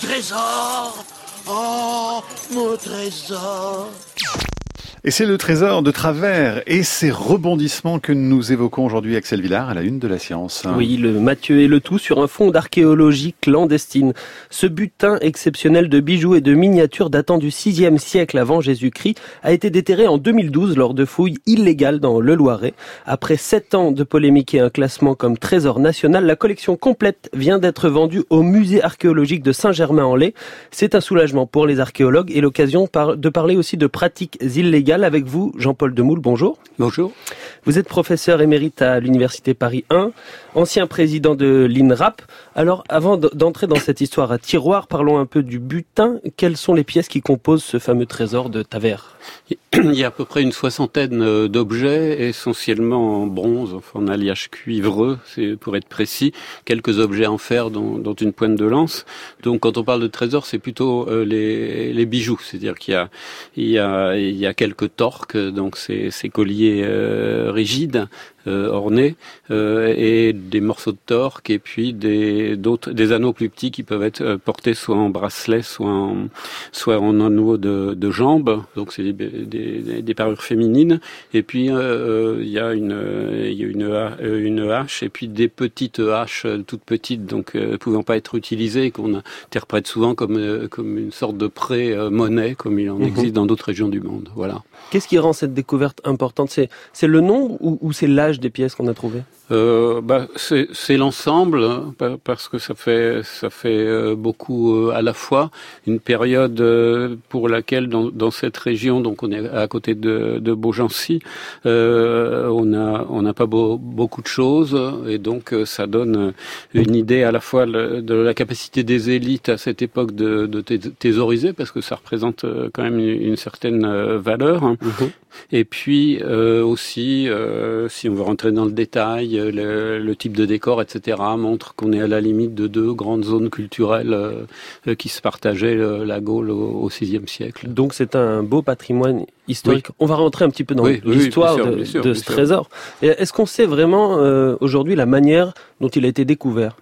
trésor. Oh, mon trésor et c'est le trésor de travers et ses rebondissements que nous évoquons aujourd'hui, Axel Villard, à la une de la science. Oui, le Mathieu et le tout sur un fond d'archéologie clandestine. Ce butin exceptionnel de bijoux et de miniatures datant du 6e siècle avant Jésus-Christ a été déterré en 2012 lors de fouilles illégales dans le Loiret. Après sept ans de polémique et un classement comme trésor national, la collection complète vient d'être vendue au musée archéologique de Saint-Germain-en-Laye. C'est un soulagement pour les archéologues et l'occasion de parler aussi de pratiques illégales avec vous, Jean-Paul Demoule. Bonjour. Bonjour. Vous êtes professeur émérite à l'Université Paris 1, ancien président de l'INRAP. Alors, avant d'entrer dans cette histoire à tiroir, parlons un peu du butin. Quelles sont les pièces qui composent ce fameux trésor de Taver? Il y a à peu près une soixantaine euh, d'objets, essentiellement en bronze, en alliage cuivreux, c'est pour être précis, quelques objets en fer, dont, une pointe de lance. Donc, quand on parle de trésor, c'est plutôt euh, les, bijoux, c'est-à-dire qu'il y a, quelques torques, donc ces, colliers euh, rigides ornés euh, et des morceaux de torque et puis des d'autres des anneaux plus petits qui peuvent être euh, portés soit en bracelet soit en soit en anneaux de, de jambes donc c'est des, des, des, parures féminines. Et puis il y a une il y a une une hache et puis des petites haches toutes petites donc ne pouvant pas être utilisées qu'on interprète souvent comme comme une sorte de prêt monnaie comme il en mhm. existe dans d'autres régions du monde. Voilà. Qu'est-ce qui rend cette découverte importante? C'est c'est le nom ou, ou c'est l'âge? Des pièces qu'on a trouvées euh, bah, c'est l'ensemble parce que ça fait ça fait euh, beaucoup euh, à la fois une période pour laquelle dans, dans, cette région donc on est à côté de, de Beaugency on a on n'a pas beaucoup de choses et donc ça donne une idée à la fois de la capacité des élites à cette époque de, de thésauriser parce que ça représente quand même une, certaine valeur hein. mm-hmm. et puis aussi si on veut rentrer dans le détail le, type de décor, etc., montre qu'on est à la limite de deux grandes zones culturelles euh, qui se partageaient euh, la Gaule au VIe siècle. Donc c'est un beau patrimoine historique. On va rentrer un petit peu dans l'histoire de, ce trésor. Est-ce qu'on sait vraiment euh, aujourd'hui la manière dont il a été découvert?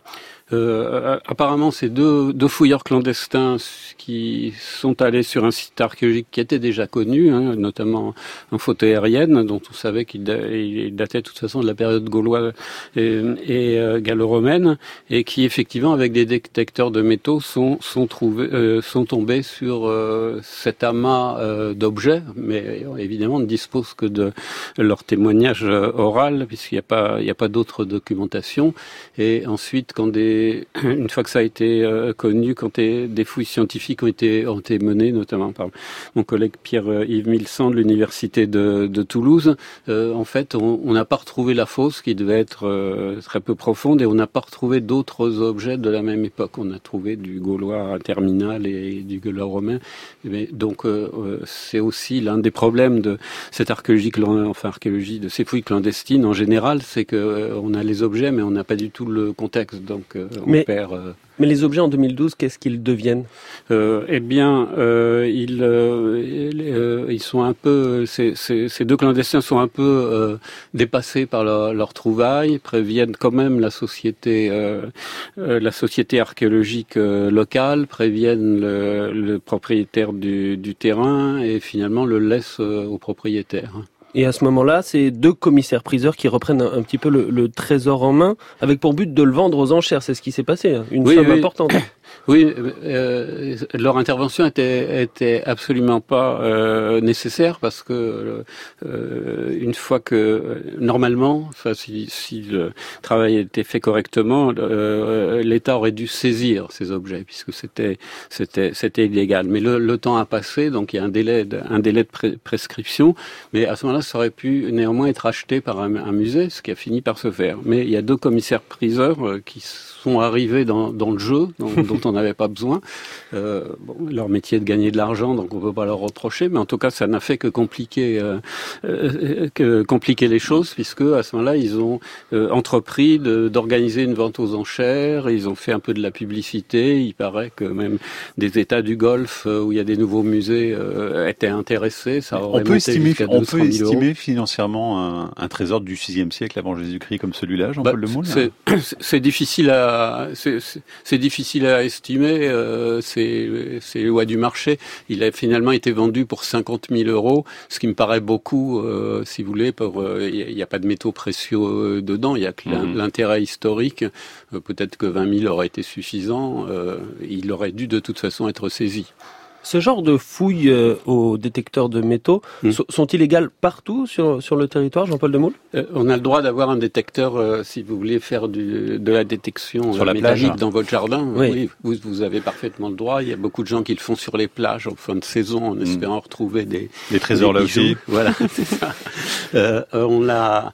Euh, apparemment, c'est deux, deux, fouilleurs clandestins qui sont allés sur un site archéologique qui était déjà connu, hein, notamment un photo aérienne, dont on savait qu'il datait de toute façon de la période gauloise et, euh, gallo-romaine, et qui effectivement, avec des détecteurs de métaux, sont, sont, trouvés, euh, sont tombés sur euh, cet amas d'objets, mais évidemment ne disposent que de leur témoignage oral, puisqu'il n'y a pas, il pas d'autres documentations. Et ensuite, quand des une fois que ça a été euh, connu, quand des fouilles scientifiques ont été, ont été menées, notamment par mon collègue Pierre-Yves Milsan de l'université de, de, Toulouse, euh, en fait, on n'a pas retrouvé la fosse qui devait être euh, très peu profonde et on n'a pas retrouvé d'autres objets de la même époque. On a trouvé du gaulois terminal et du gaulois romain. Mais, donc, c'est aussi l'un des problèmes de cette archéologie, enfin archéologie, de ces fouilles clandestines en général, c'est que on a les objets, mais on n'a pas du tout le contexte. Donc, mais, euh, mais les objets en 2012, qu'est-ce qu'ils deviennent? Euh, Eh bien, euh, ils, euh, ils sont un peu, ces, ces, ces, deux clandestins sont un peu dépassés par leur, leur, trouvaille, préviennent quand même la société, la société archéologique locale, préviennent le, le propriétaire du, du, terrain et finalement le laissent au propriétaire. Et à ce moment-là, c'est deux commissaires-priseurs qui reprennent un, petit peu le, trésor en main, avec pour but de le vendre aux enchères. C'est ce qui s'est passé, hein. une somme importante. Oui, euh, leur intervention était, était absolument pas euh, nécessaire parce que euh, une fois que normalement, si, si, le travail était fait correctement, euh, l'État aurait dû saisir ces objets puisque c'était c'était c'était illégal. Mais le, le, temps a passé, donc il y a un délai de, un délai de prescription. Mais à ce moment-là, ça aurait pu néanmoins être acheté par un, un, musée, ce qui a fini par se faire. Mais il y a deux commissaires priseurs euh, qui sont arrivés dans, dans le jeu, on n'avait pas besoin. Euh, bon, leur métier est de gagner de l'argent, donc on peut pas leur reprocher, mais en tout cas, ça n'a fait que compliquer, euh, euh que compliquer les choses, puisque à ce moment-là, ils ont entrepris d'organiser une vente aux enchères, ils ont fait un peu de la publicité. Il paraît que même des États du Golfe où il y a des nouveaux musées étaient intéressés. Ça on peut estimer, on peut estimer financièrement un, un, trésor du VIe siècle avant Jésus-Christ comme celui-là, Jean-Paul bah, C'est difficile à c'est difficile à sous-estimé. Euh, c'est les lois du marché. Il a finalement été vendu pour 50 000 euros, ce qui me paraît beaucoup, euh, si vous voulez. Il n'y a, pas de métaux précieux dedans. Il y a que mhm. l'intérêt historique. Peut-être que 20 000 aurait été suffisant. il aurait dû de toute façon être saisi. Ce genre de fouilles euh, aux détecteurs de métaux hmm. sont illégales partout sur, sur le territoire, Jean-Paul Demoule euh, On a le droit d'avoir un détecteur euh, si vous voulez faire du, de la détection sur la métallique dans votre jardin. Oui, vous, vous, avez parfaitement le droit. Il y a beaucoup de gens qui le font sur les plages en fin de saison en hmm. espérant retrouver des, des trésors là aussi. Voilà, c'est ça. on l'a,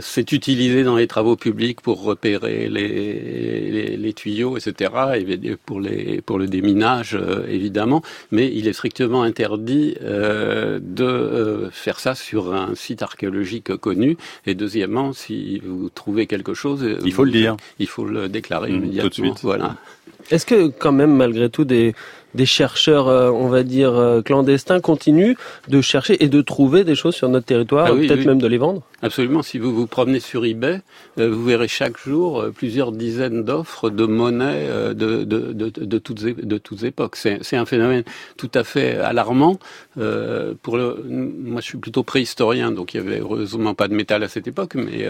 c'est utilisé dans les travaux publics pour repérer les, les, les tuyaux, etc. Et pour les pour le déminage, évidemment mais il est strictement interdit euh, de euh, faire ça sur un site archéologique connu. Et deuxièmement, si vous trouvez quelque chose, il faut le dire. Il faut le déclarer mmh, immédiatement. Tout de suite. Voilà. Est-ce que quand même, malgré tout, des, des chercheurs, euh, on va dire, euh, clandestins continuent de chercher et de trouver des choses sur notre territoire, ah peut-être même de les vendre Absolument. Si vous vous promenez sur eBay, euh, vous verrez chaque jour plusieurs dizaines d'offres de monnaie de, de, de, de, toutes, de toutes époques. C'est un phénomène tout à fait alarmant. pour le, moi, je suis plutôt préhistorien, donc il y avait heureusement pas de métal à cette époque, mais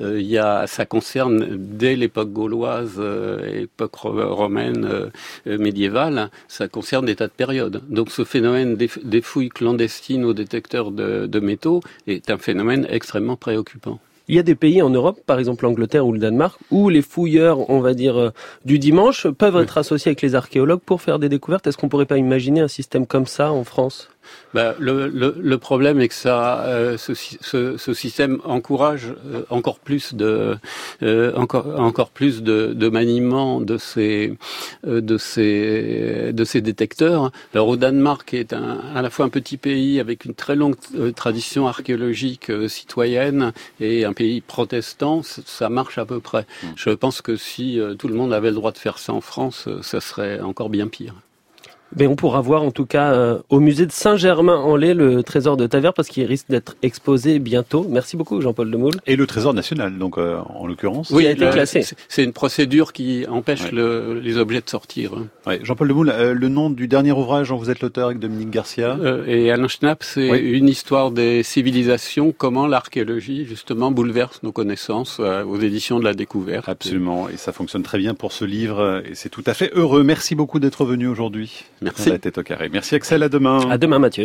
il y a, ça concerne dès l'époque gauloise, époque romaine, médiévale, ça concerne des tas de périodes. Donc ce phénomène des, fouilles clandestines aux détecteurs de, métaux est un phénomène extrêmement préoccupant. Il y a des pays en Europe, par exemple l'Angleterre ou le Danemark, où les fouilleurs, on va dire, euh, du dimanche peuvent être associés avec les archéologues pour faire des découvertes. Est-ce qu'on pourrait pas imaginer un système comme ça en France? Bah, le, le, le, problème est que ça, euh, ce, ce, ce, système encourage euh, encore plus de, euh, encore, encore plus de, de maniement de ces, de ces, de ces détecteurs. Alors au Danemark, qui est un, à la fois un petit pays avec une très longue tradition archéologique citoyenne et un pays protestant, ça marche à peu près. Mmh. Je pense que si tout le monde avait le droit de faire ça en France, ça serait encore bien pire. Ben, on pourra voir en tout cas euh, au musée de Saint-Germain-en-Laye le trésor de Taverne parce qu'il risque d'être exposé bientôt. Merci beaucoup Jean-Paul Demoule. Et le trésor national, donc euh, en l'occurrence. Oui, il a été classé. C'est une procédure qui empêche le, les objets de sortir. Ouais. Jean-Paul Demoule, euh, le nom du dernier ouvrage dont vous êtes l'auteur avec Dominique Garcia. et Alain Schnapp, c'est une histoire des civilisations, comment l'archéologie justement bouleverse nos connaissances aux éditions de la découverte. Absolument, et ça fonctionne très bien pour ce livre et c'est tout à fait heureux. Merci beaucoup d'être venu aujourd'hui. Merci. La tête au carré. Merci Axel, à demain. À demain Mathieu.